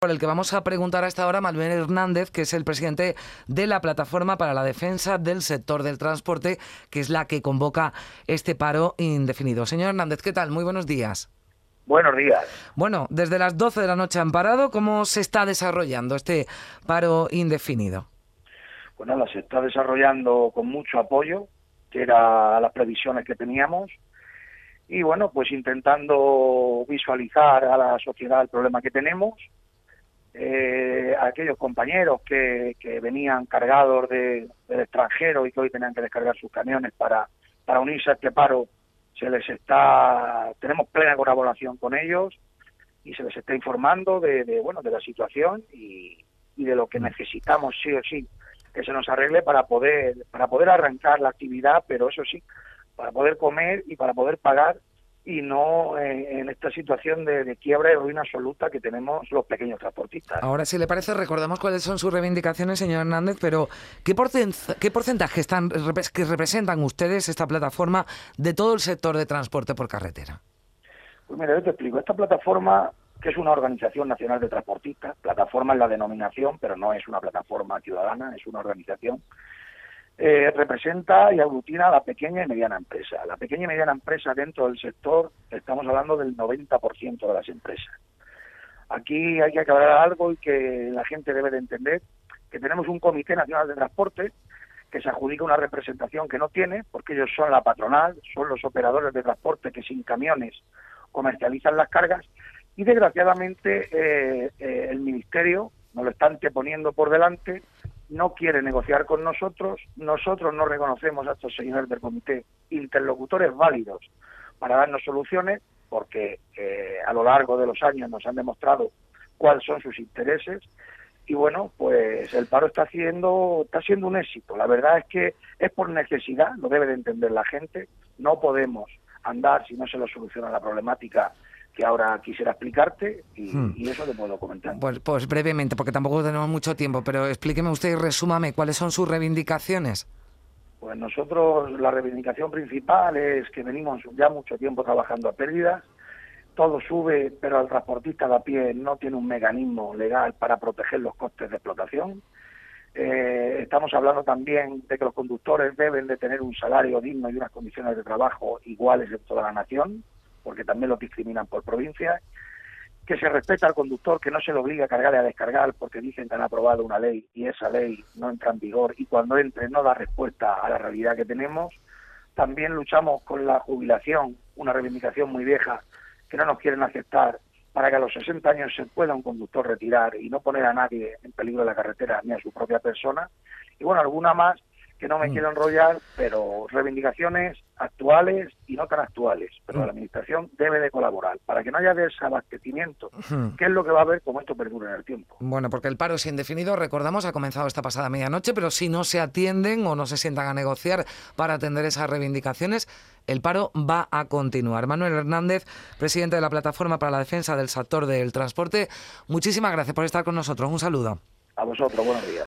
por el que vamos a preguntar a esta hora Manuel Hernández, que es el presidente de la Plataforma para la Defensa del Sector del Transporte, que es la que convoca este paro indefinido. Señor Hernández, ¿qué tal? Muy buenos días. Buenos días. Bueno, desde las 12 de la noche han parado. ¿Cómo se está desarrollando este paro indefinido? Bueno, pues se está desarrollando con mucho apoyo, que era las previsiones que teníamos. Y bueno, pues intentando visualizar a la sociedad el problema que tenemos eh, aquellos compañeros que, que venían cargados de, del extranjero y que hoy tenían que descargar sus camiones para, para unirse a este paro, se les está, tenemos plena colaboración con ellos y se les está informando de, de bueno de la situación y, y de lo que necesitamos sí o sí que se nos arregle para poder para poder arrancar la actividad, pero eso sí, para poder comer y para poder pagar y no en esta situación de, quiebra y ruina absoluta que tenemos los pequeños transportistas. Ahora, si le parece, recordamos cuáles son sus reivindicaciones, señor Hernández, pero ¿qué, qué porcentaje están, que representan ustedes esta plataforma de todo el sector de transporte por carretera? Pues mira, yo te explico. Esta plataforma, que es una organización nacional de transportistas, plataforma es la denominación, pero no es una plataforma ciudadana, es una organización eh, representa y aglutina a la pequeña y mediana empresa. La pequeña y mediana empresa dentro del sector, estamos hablando del 90% de las empresas. Aquí hay que aclarar algo y que la gente debe de entender, que tenemos un Comité Nacional de Transporte que se adjudica una representación que no tiene, porque ellos son la patronal, son los operadores de transporte que sin camiones comercializan las cargas, y desgraciadamente eh, eh, el Ministerio nos lo están poniendo por delante no quiere negociar con nosotros, nosotros no reconocemos a estos señores del comité interlocutores válidos para darnos soluciones, porque eh, a lo largo de los años nos han demostrado cuáles son sus intereses y bueno, pues el paro está haciendo está siendo un éxito. La verdad es que es por necesidad, lo debe de entender la gente. No podemos andar si no se lo soluciona la problemática que ahora quisiera explicarte hmm. y, eso te puedo comentar. Pues, pues, brevemente, porque tampoco tenemos mucho tiempo, pero explíqueme usted y resúmame cuáles son sus reivindicaciones. Pues nosotros la reivindicación principal es que venimos ya mucho tiempo trabajando a pérdidas, todo sube, pero el transportista de a pie no tiene un mecanismo legal para proteger los costes de explotación. Eh, estamos hablando también de que los conductores deben de tener un salario digno y unas condiciones de trabajo iguales en toda la nación porque también lo discriminan por provincias, que se respeta al conductor, que no se le obliga a cargar y a descargar porque dicen que han aprobado una ley y esa ley no entra en vigor y cuando entre no da respuesta a la realidad que tenemos. También luchamos con la jubilación, una reivindicación muy vieja que no nos quieren aceptar para que a los 60 años se pueda un conductor retirar y no poner a nadie en peligro de la carretera ni a su propia persona. Y bueno, alguna más que no me mm. quiero enrollar, pero reivindicaciones actuales y no tan actuales, pero mm. la Administración debe de colaborar para que no haya desabastecimiento, que es lo que va a haber como esto perdura en el tiempo. Bueno, porque el paro es indefinido, recordamos, ha comenzado esta pasada medianoche, pero si no se atienden o no se sientan a negociar para atender esas reivindicaciones, el paro va a continuar. Manuel Hernández, presidente de la Plataforma para la Defensa del Sector del Transporte, muchísimas gracias por estar con nosotros. Un saludo. A vosotros, buenos días.